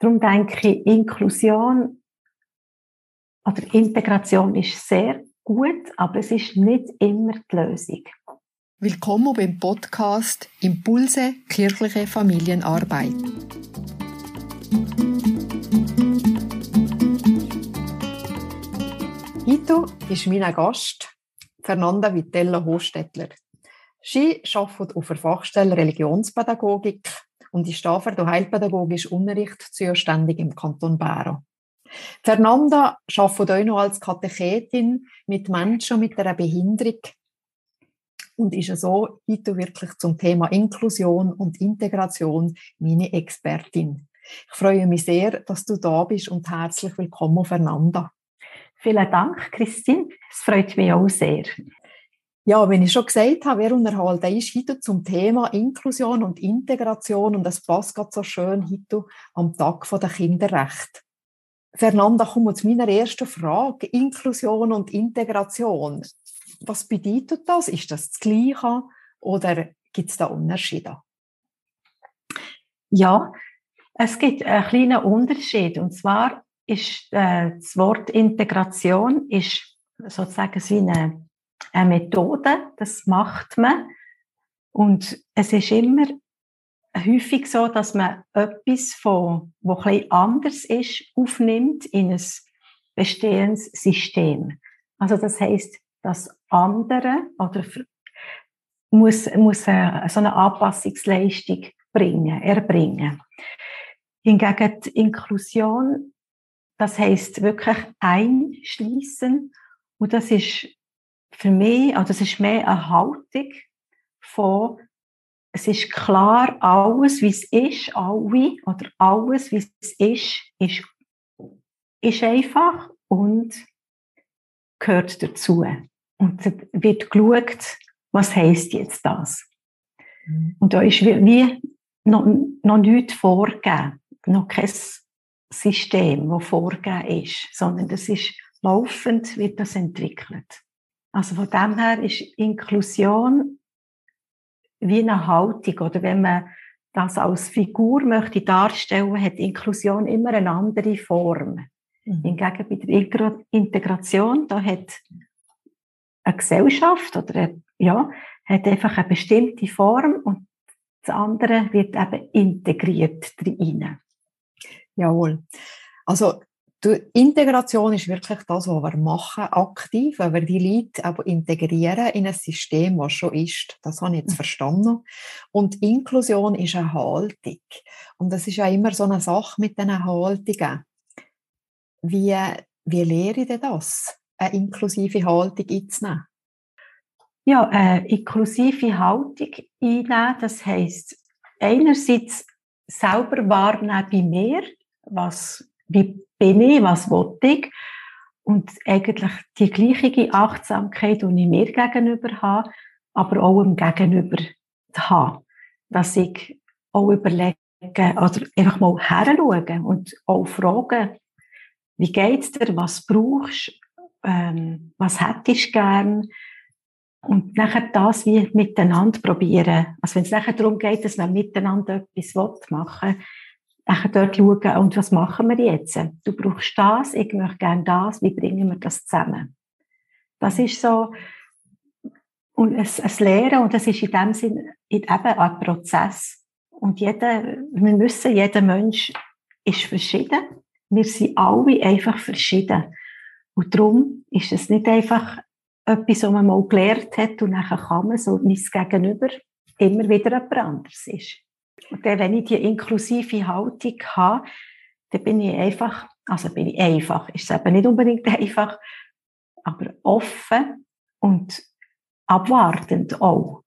Darum denke ich, Inklusion oder Integration ist sehr gut, aber es ist nicht immer die Lösung. Willkommen beim Podcast Impulse kirchliche Familienarbeit. Heute ist mein Gast Fernanda Vitella Hostetler. Sie arbeitet auf der Fachstelle Religionspädagogik und ist dafür der heilpädagogische Unterricht zuständig im Kanton Bern. Fernanda arbeitet auch noch als Katechetin mit Menschen mit einer Behinderung und ist so heute wirklich zum Thema Inklusion und Integration meine Expertin. Ich freue mich sehr, dass du da bist und herzlich willkommen, Fernanda. Vielen Dank, Christine. Es freut mich auch sehr. Ja, wenn ich schon gesagt habe, wer unterhalten ist heute zum Thema Inklusion und Integration und das passt gerade so schön heute am Tag der Kinderrechte. Fernanda, kommen wir zu meiner ersten Frage. Inklusion und Integration. Was bedeutet das? Ist das das Gleiche oder gibt es da Unterschiede? Ja, es gibt einen kleinen Unterschied. Und zwar ist äh, das Wort Integration ist sozusagen wie eine eine Methode, das macht man. Und es ist immer häufig so, dass man etwas, von, was bisschen anders ist, aufnimmt in ein bestehendes System. Also das heißt, das andere oder muss, muss eine, so eine Anpassungsleistung bringen, erbringen. Hingegen die Inklusion, das heißt wirklich einschließen und das ist für mich, also es ist mehr eine Haltung von, es ist klar, alles, wie es ist, alle, oder alles, wie es ist, ist, ist einfach und gehört dazu. Und es wird geschaut, was heisst jetzt das? Mhm. Und da ist wie noch, noch nichts vorgegeben, noch kein System, das vorgegeben ist, sondern das ist laufend, wird das entwickelt. Also von dem her ist Inklusion wie eine Haltung oder wenn man das als Figur möchte darstellen, hat Inklusion immer eine andere Form. Mhm. Hingegen bei der Integration, da hat eine Gesellschaft oder eine, ja, hat einfach eine bestimmte Form und das andere wird eben integriert drin. Jawohl. Also die Integration ist wirklich das, was wir machen, aktiv, wenn wir die Leute aber integrieren in ein System, das schon ist. Das habe ich jetzt mhm. verstanden. Und Inklusion ist eine Haltung. Und das ist ja immer so eine Sache mit diesen Haltungen. Wie, wie lehre ich denn das, eine inklusive Haltung einzunehmen? Ja, eine inklusive Haltung einnehmen, das heisst, einerseits selber wahrnehmen bei mir, was, wie bin ich, was will ich? Und eigentlich die gleiche Achtsamkeit, die ich mir gegenüber habe, aber auch im Gegenüber habe. Dass ich auch überlege, oder einfach mal heranschauen und auch fragen, wie geht's dir, was brauchst ähm, was hättest du gern? Und nachher das wie miteinander probieren. Also wenn es nachher darum geht, dass man miteinander etwas machen will, nachher dort schauen, und was machen wir jetzt? Du brauchst das, ich möchte gerne das, wie bringen wir das zusammen? Das ist so, und es, es Lehren, und das ist in dem Sinn eben ein Prozess. Und jeder, wir wissen, jeder Mensch ist verschieden. Wir sind alle einfach verschieden. Und darum ist es nicht einfach etwas, was man mal gelernt hat und nachher kann man so mein Gegenüber immer wieder jemand anderes ist. Wenn ich die inklusive Haltung habe, dann bin ich einfach, also bin ich einfach, ist es eben nicht unbedingt einfach, aber offen und abwartend auch.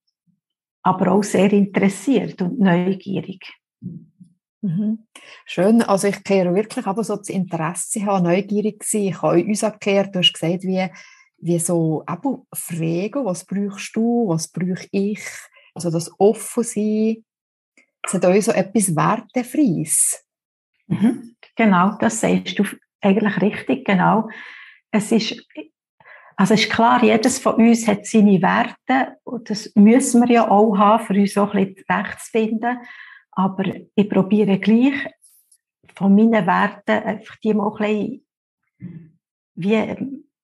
Aber auch sehr interessiert und neugierig. Mhm. Schön, also ich kehre wirklich aber so das Interesse haben, neugierig sein. Ich habe uns erklärt, du hast gesagt, wie, wie so fragen, was brauchst du, was brauche ich, also das offen sein, es hat auch so etwas Wertefreies. Mhm. Genau, das sagst du eigentlich richtig, genau. Es ist, also ist klar, jedes von uns hat seine Werte und das müssen wir ja auch haben, für uns auch ein bisschen recht zu finden. Aber ich probiere gleich von meinen Werten einfach die mal ein bisschen wie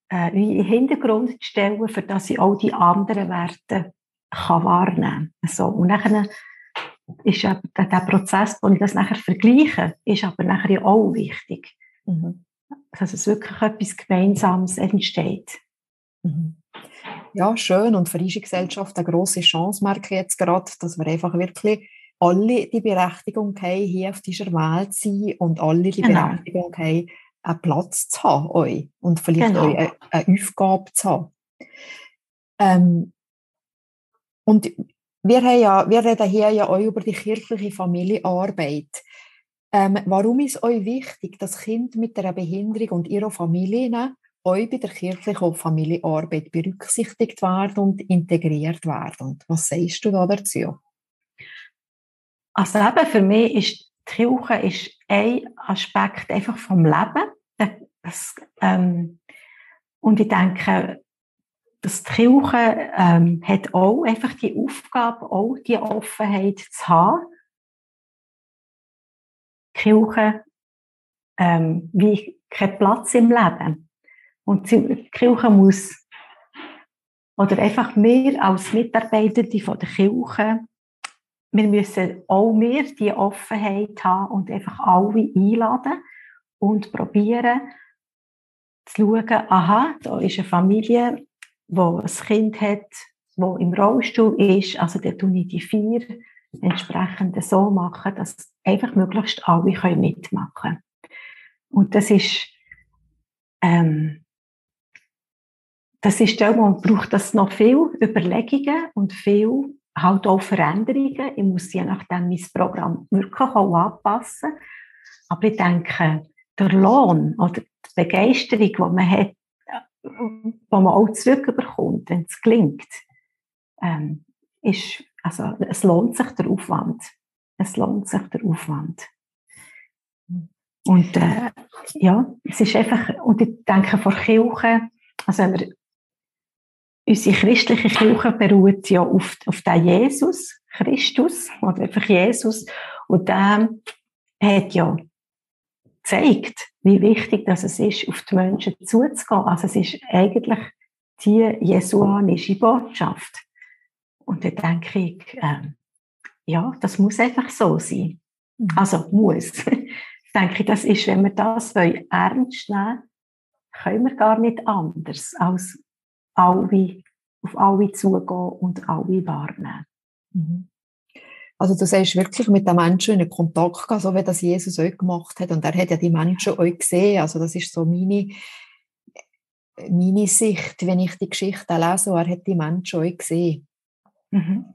äh, in den Hintergrund zu stellen, für dass ich auch die anderen Werte kann wahrnehmen kann. So, und dann ist aber der Prozess, wo ich das nachher vergleiche, ist aber nachher ja auch wichtig. Mhm. Dass es wirklich etwas Gemeinsames entsteht. Mhm. Ja, schön. Und für unsere Gesellschaft eine grosse Chance merke ich jetzt gerade, dass wir einfach wirklich alle die Berechtigung haben, hier auf dieser Welt zu sein und alle die genau. Berechtigung haben, einen Platz zu haben euch und vielleicht genau. euch eine, eine, Aufgabe zu haben. Ähm, und wir, haben ja, wir reden hier ja auch über die kirchliche Familienarbeit. Ähm, warum ist euch wichtig, dass Kinder mit einer Behinderung und ihrer Familie euch bei der kirchlichen Familienarbeit berücksichtigt werden und integriert werden? Was sagst du da dazu? Also eben für mich ist die Kirche ist ein Aspekt einfach vom Leben. Das, ähm, und ich denke, dass die Kirche ähm, hat auch einfach die Aufgabe, auch die Offenheit zu haben. Die Kirche ähm, wie kein Platz im Leben. Und die Kirche muss, oder einfach wir als Mitarbeitende von der Kirche, wir müssen auch wir die Offenheit haben und einfach alle einladen und probieren zu schauen, aha, da ist eine Familie, wo ein Kind hat, wo im Rollstuhl ist, also da tue ich die vier entsprechend so machen, dass einfach möglichst alle können mitmachen können. Und das ist, ähm, das ist der, man braucht das noch viel Überlegungen und viel halt auch Veränderungen. Ich muss je nachdem mein Programm wirklich auch anpassen. Aber ich denke, der Lohn oder die Begeisterung, die man hat, die man auch zurückbekommt, wenn es gelingt, ähm, ist, also, es lohnt sich der Aufwand. Es lohnt sich der Aufwand. Und äh, ja, es ist einfach, und ich denke, vor Kirche, also wenn wir unsere christliche Kirche beruht ja auf, auf den Jesus Christus oder einfach Jesus und der hat ja gezeigt, wie wichtig das es ist, auf die Menschen zuzugehen. Also es ist eigentlich die jesuanische Botschaft. Und da denke ich, äh, ja, das muss einfach so sein. Mhm. Also muss. denke ich, das ist, wenn wir das ernst nehmen können wir gar nicht anders als alle, auf alle zugehen und alle wahrnehmen. Mhm. Also du sagst wirklich mit den Menschen in Kontakt gehen, so wie das Jesus euch gemacht hat. Und er hat ja die Menschen euch gesehen. Also das ist so meine, meine Sicht, wenn ich die Geschichte lese. Er hat die Menschen euch gesehen. Mhm.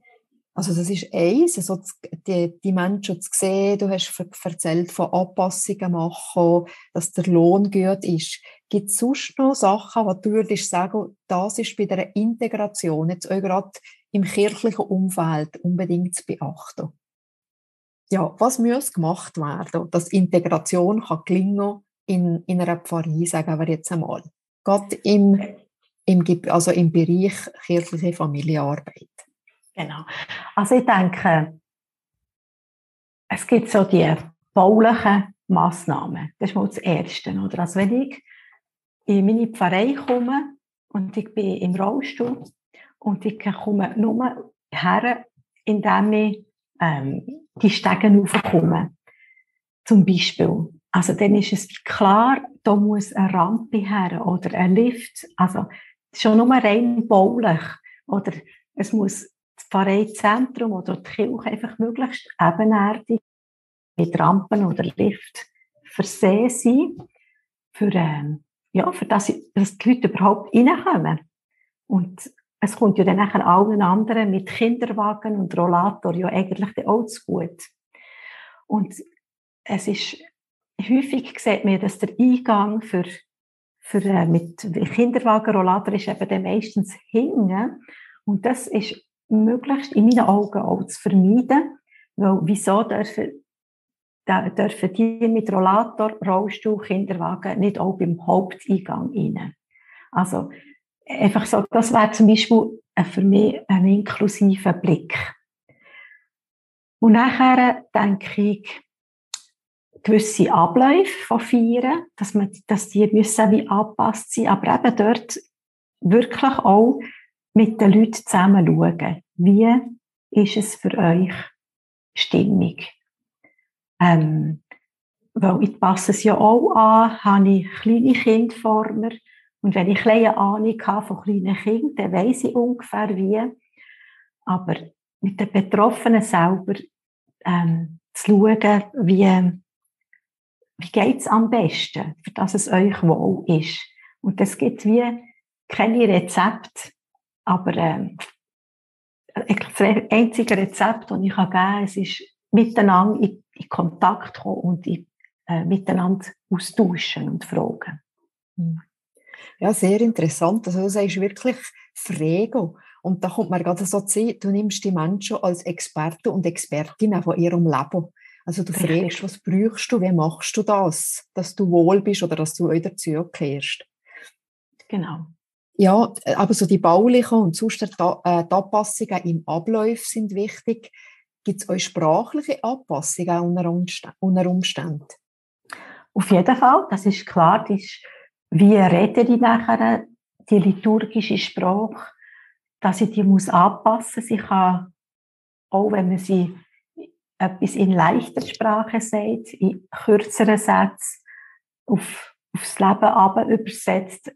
Also das ist eins, also die, die Menschen zu sehen, du hast erzählt von Anpassungen machen, dass der Lohn gut ist. Gibt es sonst noch Sachen, die du würdest sagen, das ist bei der Integration, jetzt auch gerade im kirchlichen Umfeld unbedingt zu beachten? Ja, was muss gemacht werden, dass Integration kann gelingen in, in einer Pfarrei, sagen wir jetzt einmal. Gerade im, im, also im Bereich kirchliche Familienarbeit. Genau. Also ich denke, es gibt so die baulichen Massnahmen. Das ist mal das Erste. Oder? Also wenn ich in meine Pfarrei komme und ich bin im Rollstuhl und ich komme nur her, indem ich ähm, die Stegen raufkomme. Zum Beispiel. Also dann ist es klar, da muss eine Rampe her oder ein Lift. Also schon nur rein baulich. Oder es muss das Pfarreizentrum oder die Kirche einfach möglichst ebenerdig mit Rampen oder Lift versehen sein, für, ähm, ja, für das, dass die Leute überhaupt reinkommen. Und es kommt ja dann nachher allen anderen mit Kinderwagen und Rollator ja eigentlich auch zu gut. Und es ist, häufig sieht man, dass der Eingang für, für, äh, mit Kinderwagen, Rollator ist eben dann meistens hinten. Und das ist möglichst in meinen Augen auch zu vermeiden. Weil wieso dürfen, dürfen die mit Rollator, Rollstuhl, Kinderwagen nicht auch beim Haupteingang rein? Also, einfach so, das wäre zum Beispiel für mich ein inklusiver Blick. Und nachher denke ich, gewisse Abläufe von Feiern, dass, man, dass die müssen wie angepasst sein aber eben dort wirklich auch mit den Leuten zusammen schauen, wie ist es für euch stimmig. Ähm, weil ich passe es ja auch an, habe ich kleine Kinder vor mir und wenn ich eine Ahnung habe von kleinen Kindern, dann weiss ich ungefähr wie. Aber mit den Betroffenen selber ähm, zu schauen, wie, wie geht es am besten, für dass es euch wohl ist. Und es gibt wie keine Rezepte, aber ähm, das einzige Rezept, das ich geben kann, es ist miteinander in, in Kontakt kommen und in, äh, miteinander austauschen und fragen. Hm. Ja, sehr interessant. Also du sagst wirklich Frego. Und da kommt mir gerade so zu, du nimmst die Menschen als Experte und Expertinnen von ihrem Leben. Also du Richtig. fragst, was brauchst du, wie machst du das, dass du wohl bist oder dass du wieder zurückkehrst. Genau. Ja, aber so die baulichen und sonst äh, die Anpassungen im Ablauf sind wichtig. Gibt es euch sprachliche Anpassungen unter Umständen? Auf jeden Fall, das ist klar. Das ist, wie rede ich nachher die liturgische Sprache, dass ich die muss anpassen muss. Sie kann, auch wenn man sie etwas in leichter Sprache sagt, in kürzeren Sätzen auf, aufs Leben aber übersetzt,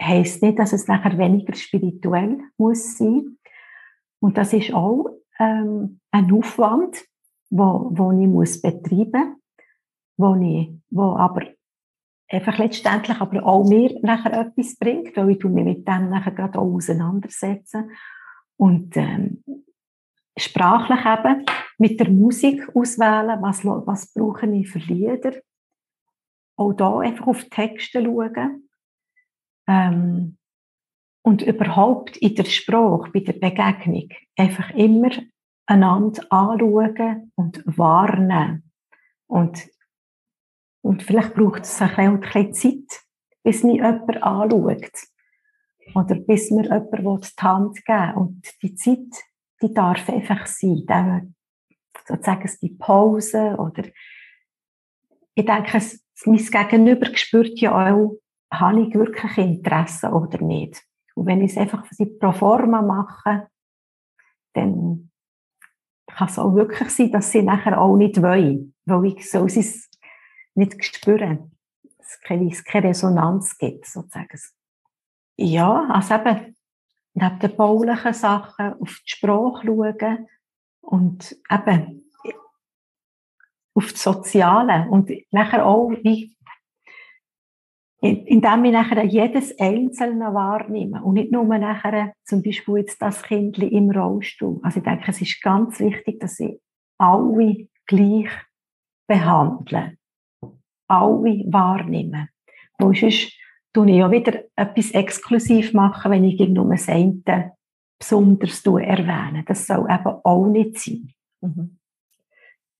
heisst nicht, dass es nachher weniger spirituell muss sein. Und das ist auch ähm, ein Aufwand, wo, wo ich muss betreiben, wo ich, wo aber einfach letztendlich aber auch mir nachher etwas bringt, weil ich mich mit dem nachher gerade auch auseinandersetzen und ähm, sprachlich eben mit der Musik auswählen, was, was brauche ich für Lieder. Auch da einfach auf Texte schauen. Ähm, und überhaupt in der Sprache, bei der Begegnung, einfach immer einander anschauen und warnen. Und, und vielleicht braucht es bisschen, ein bisschen Zeit, bis mich jemand anschaut. Oder bis mir jemand die Hand geben will. Und die Zeit, die darf einfach sein. Der, sozusagen die Pause oder ich denke, mein Gegenüber spürt ja auch, habe ich wirklich Interesse oder nicht. Und wenn ich es einfach pro forma mache, dann kann es auch wirklich sein, dass sie nachher auch nicht wollen, weil ich so sie nicht spüren, es keine, keine Resonanz gibt, sozusagen. Ja, also eben, neben den baulichen Sachen auf die Sprache schauen und eben auf das Soziale und nachher auch, wie indem ich nachher jedes Einzelne wahrnehme und nicht nur nachher zum Beispiel jetzt das Kind im Rollstuhl. Also ich denke, es ist ganz wichtig, dass ich alle gleich behandle, alle wahrnehme. Weil sonst tue ich ja wieder etwas exklusiv machen, wenn ich nur das eine besonders erwähne. Das soll eben auch nicht sein. Mhm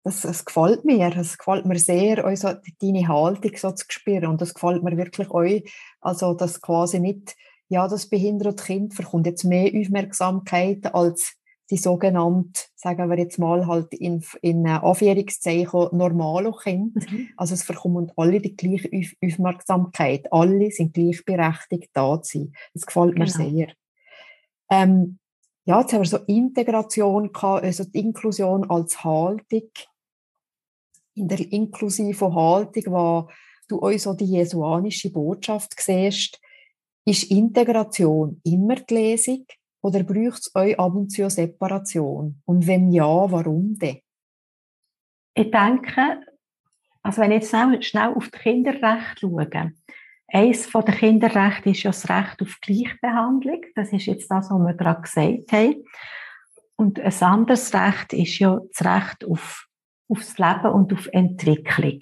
das, das gefällt mir. Es gefällt mir sehr, also deine Haltung so zu spüren. Und das gefällt mir wirklich euch. Also, dass quasi nicht, ja, das behinderte Kind verkommt jetzt mehr Aufmerksamkeit als die sogenannte, sagen wir jetzt mal, halt in, in Anführungszeichen normale Kinder. Mhm. Also es verkommen alle die gleiche Aufmerksamkeit. Alle sind gleichberechtigt da zu sein. Das gefällt mir genau. sehr. Ähm, ja, jetzt haben wir so Integration gehabt, also die Inklusion als Haltung in der inklusiven Haltung, wo du euch so die jesuanische Botschaft siehst, ist Integration immer die Lesung oder braucht es euch ab und zu eine Separation? Und wenn ja, warum denn? Ich denke, also wenn ich jetzt schnell, schnell auf die Kinderrechte schaue, eines der Kinderrechte ist ja das Recht auf Gleichbehandlung. Das ist jetzt das, was wir gerade gesagt haben. Und ein anderes Recht ist ja das Recht auf aufs Leben und auf Entwicklung.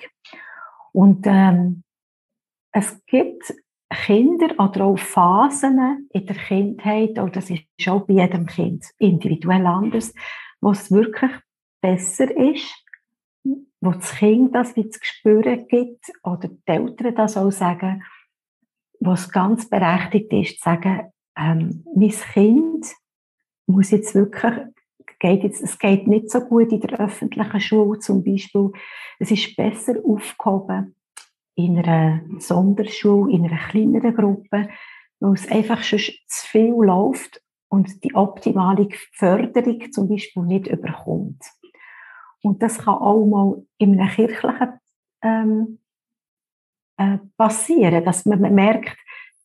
Und ähm, es gibt Kinder oder auch Phasen in der Kindheit, und das ist auch bei jedem Kind individuell anders, wo es wirklich besser ist, wo das Kind das wie zu spüren gibt, oder die Eltern das auch sagen, wo es ganz berechtigt ist, zu sagen, ähm, mein Kind muss jetzt wirklich geht jetzt, es geht nicht so gut in der öffentlichen Schule zum Beispiel. Es ist besser aufgehoben in einer Sonderschule, in einer kleineren Gruppe, weil es einfach schon zu viel läuft und die optimale Förderung zum Beispiel nicht überkommt. Und das kann auch mal in einem kirchlichen ähm, äh, passieren, dass man merkt,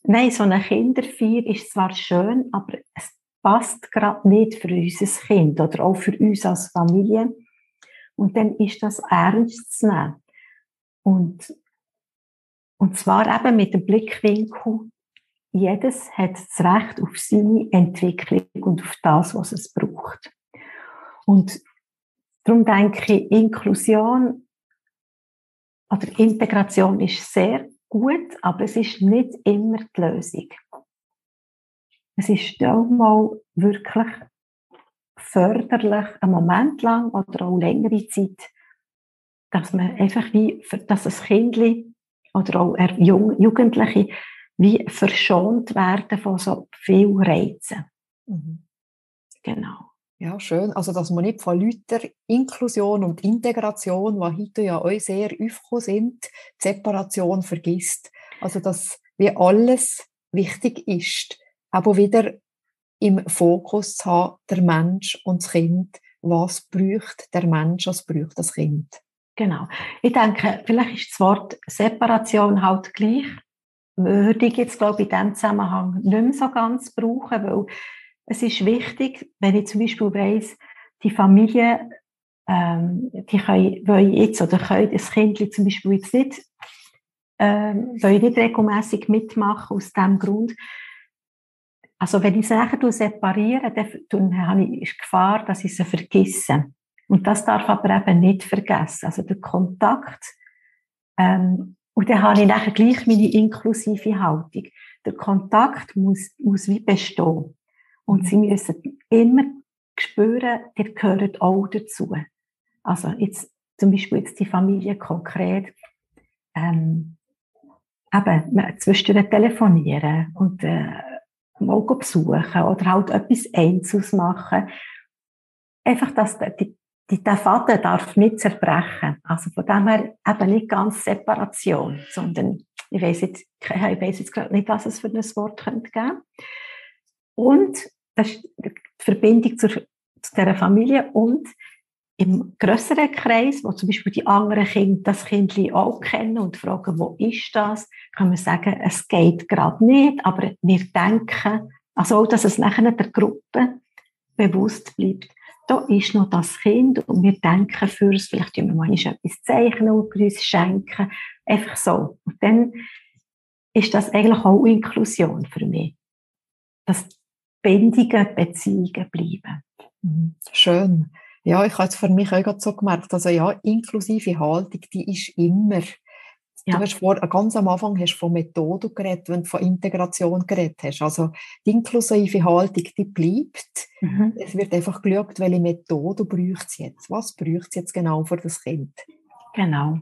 nein, so eine Kinderfeier ist zwar schön, aber es passt gerade nicht für unser Kind oder auch für uns als Familie. Und dann ist das ernst zu nehmen. Und, und zwar eben mit dem Blickwinkel, jedes hat das Recht auf seine Entwicklung und auf das, was es braucht. Und darum denke ich, Inklusion oder Integration ist sehr gut, aber es ist nicht immer die Lösung. Es ist auch mal wirklich förderlich, einen Moment lang oder auch längere Zeit, dass man einfach wie, dass ein Kind oder auch Jugendliche wie verschont werden von so viel Reizen. Mhm. Genau. Ja, schön. Also, dass man nicht von Leuten Inklusion und Integration, die heute ja auch sehr aufgekommen sind, Separation vergisst. Also, dass wie alles wichtig ist, aber wieder im Fokus zu haben, der Mensch und das Kind. Was braucht der Mensch, was braucht das Kind? Genau. Ich denke, vielleicht ist das Wort Separation halt gleich würde ich jetzt, glaube ich, in diesem Zusammenhang nicht mehr so ganz brauchen, weil es ist wichtig, wenn ich zum Beispiel weiss, die Familie, ähm, die können, wollen jetzt oder können das Kind zum Beispiel jetzt nicht, ähm, nicht regelmäßig mitmachen aus diesem Grund. Also wenn ich sie nachher separiere, dann habe ich die Gefahr, dass ich sie vergesse. Und das darf aber eben nicht vergessen. Also der Kontakt ähm, und dann habe ich nachher gleich meine inklusive Haltung. Der Kontakt muss, muss wie bestehen. Und sie müssen immer spüren, ihr gehört auch dazu. Also jetzt zum Beispiel jetzt die Familie konkret, ähm, eben zwischendurch telefonieren und äh, mal besuchen oder halt etwas Einzelnes machen. Einfach, dass die, der Faden darf nicht zerbrechen. Also von dem her eben nicht ganz Separation, sondern ich weiß jetzt, ich weiß jetzt gerade nicht, was es für ein Wort könnte geben. Und das ist die Verbindung zur, zu dieser Familie und im größeren Kreis, wo zum Beispiel die anderen Kinder das Kind auch kennen und fragen, wo ist das, kann man sagen, es geht gerade nicht, aber wir denken, also auch, dass es nachher der Gruppe bewusst bleibt, da ist noch das Kind und wir denken für es, vielleicht tun wir mal etwas zeichnen und uns schenken, einfach so. Und dann ist das eigentlich auch Inklusion für mich. Dass bändige Beziehungen bleiben. Mhm. Schön. Ja, ich habe es für mich auch so gemerkt, also ja, inklusive Haltung, die ist immer ja. Du hast vor, ganz am Anfang hast von Methode geredet, wenn du von Integration geredet hast. Also die inklusive Haltung, die bleibt. Mhm. Es wird einfach geschaut, welche Methode braucht es jetzt. Was braucht es jetzt genau für das Kind? Genau.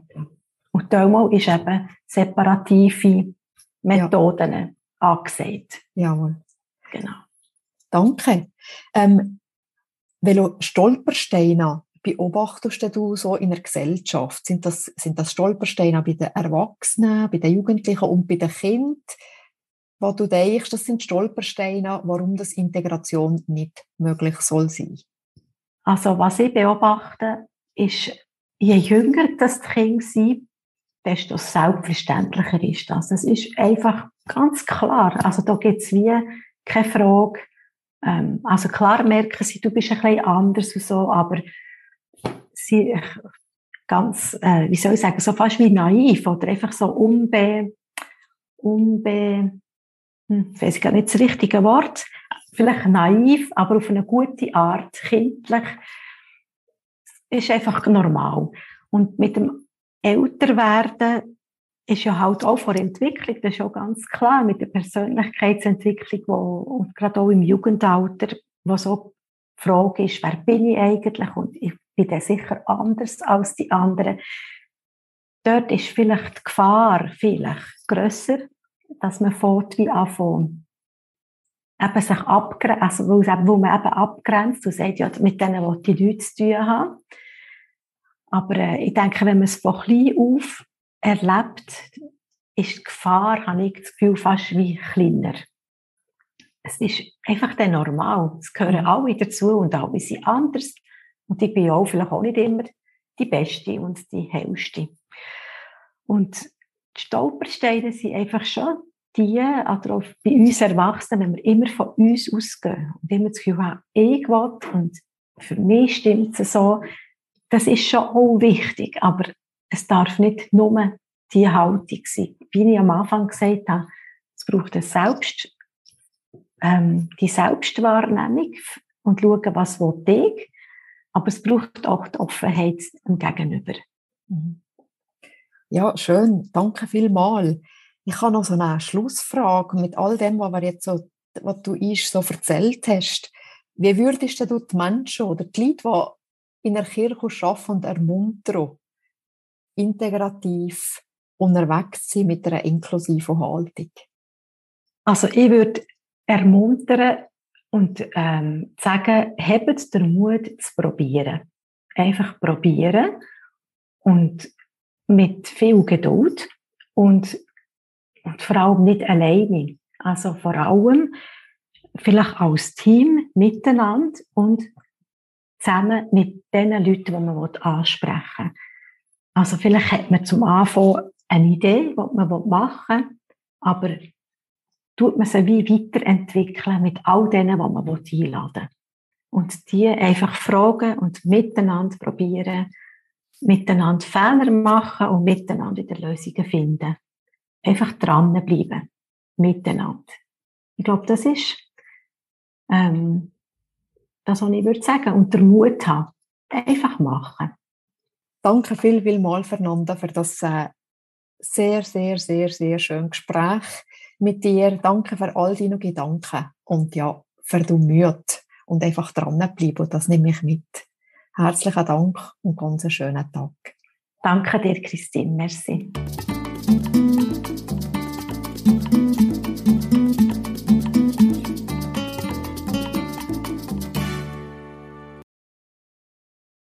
Und Domo ist eben separative Methoden ja. angesagt. Jawohl. Genau. Danke. Ähm, welche Stolpersteine beobachtest du so in der Gesellschaft? Sind das, sind das Stolpersteine bei den Erwachsenen, bei den Jugendlichen und bei den Kindern? Wo du denkst, das sind Stolpersteine, warum das Integration nicht möglich soll sein? Also was ich beobachte, ist, je jünger das Kind sind, desto selbstverständlicher ist das. Es ist einfach ganz klar. Also da gibt es wie keine Frage. Ähm, also klar merken sie, du bist ein bisschen anders und so, aber sie ganz, äh, wie soll ich sagen, so fast wie naiv oder einfach so unbe, unbe, hm, weiß ich gar nicht das richtige Wort, vielleicht naiv, aber auf eine gute Art, kindlich, ist einfach normal. Und mit dem Älterwerden ist ja halt auch vor Entwicklung, das ist ja ganz klar, mit der Persönlichkeitsentwicklung, wo, und gerade auch im Jugendalter, wo so die Frage ist, wer bin ich eigentlich? Und ich bin dann sicher anders als die anderen. Dort ist vielleicht die Gefahr vielleicht grösser, dass man fort wie anfängt, eben sich abgrenzt, also wo, wo man eben abgrenzt und sagt, ja, mit denen will ich nichts zu tun haben. Aber äh, ich denke, wenn man es von klein auf erlebt, ist die Gefahr, habe ich das Gefühl, fast wie kleiner. Es ist einfach dann normal. Es gehören mhm. alle dazu und alle sind anders. Und ich bin auch vielleicht auch nicht immer die Beste und die Hellste. Und die Stolpersteine sind einfach schon die, oder bei uns Erwachsenen, wenn wir immer von uns ausgehen und immer das Gefühl haben, ich will und für mich stimmt es so, das ist schon auch wichtig, aber es darf nicht nur die Haltung sein. Wie ich am Anfang gesagt habe, es braucht eine Selbst, ähm, die Selbstwahrnehmung und schauen, was will ich, aber es braucht auch die Offenheit im Gegenüber. Mhm. Ja, schön. Danke vielmals. Ich habe noch so eine Schlussfrage mit all dem, was, wir jetzt so, was du uns so erzählt hast. Wie würdest du die Menschen oder die Leute, die in der Kirche arbeiten und ermuntern, integrativ unterwegs sein mit einer inklusiven Haltung? Also ich würde ermuntern und ähm, sagen, habt den Mut zu probieren. Einfach probieren und mit viel Geduld und und vor allem nicht alleine. Also vor allem vielleicht als Team miteinander und zusammen mit den Leuten, die man ansprechen will. Also vielleicht hat man zum Anfang eine Idee, was man machen will, aber tut man sie wie weiterentwickeln mit all denen, die man einladen will. Und die einfach fragen und miteinander probieren, miteinander Fehler machen und miteinander wieder Lösungen finden einfach dranbleiben, miteinander. Ich glaube, das ist ähm, das, was ich würde sagen. Und der Mut haben. Einfach machen. Danke viel, viel mal, Fernanda, für das äh, sehr, sehr, sehr, sehr schöne Gespräch mit dir. Danke für all deine Gedanken und ja, für die Mühe und einfach dranbleiben. Das nehme ich mit. Herzlichen Dank und ganz einen schönen Tag. Danke dir, Christine. Merci.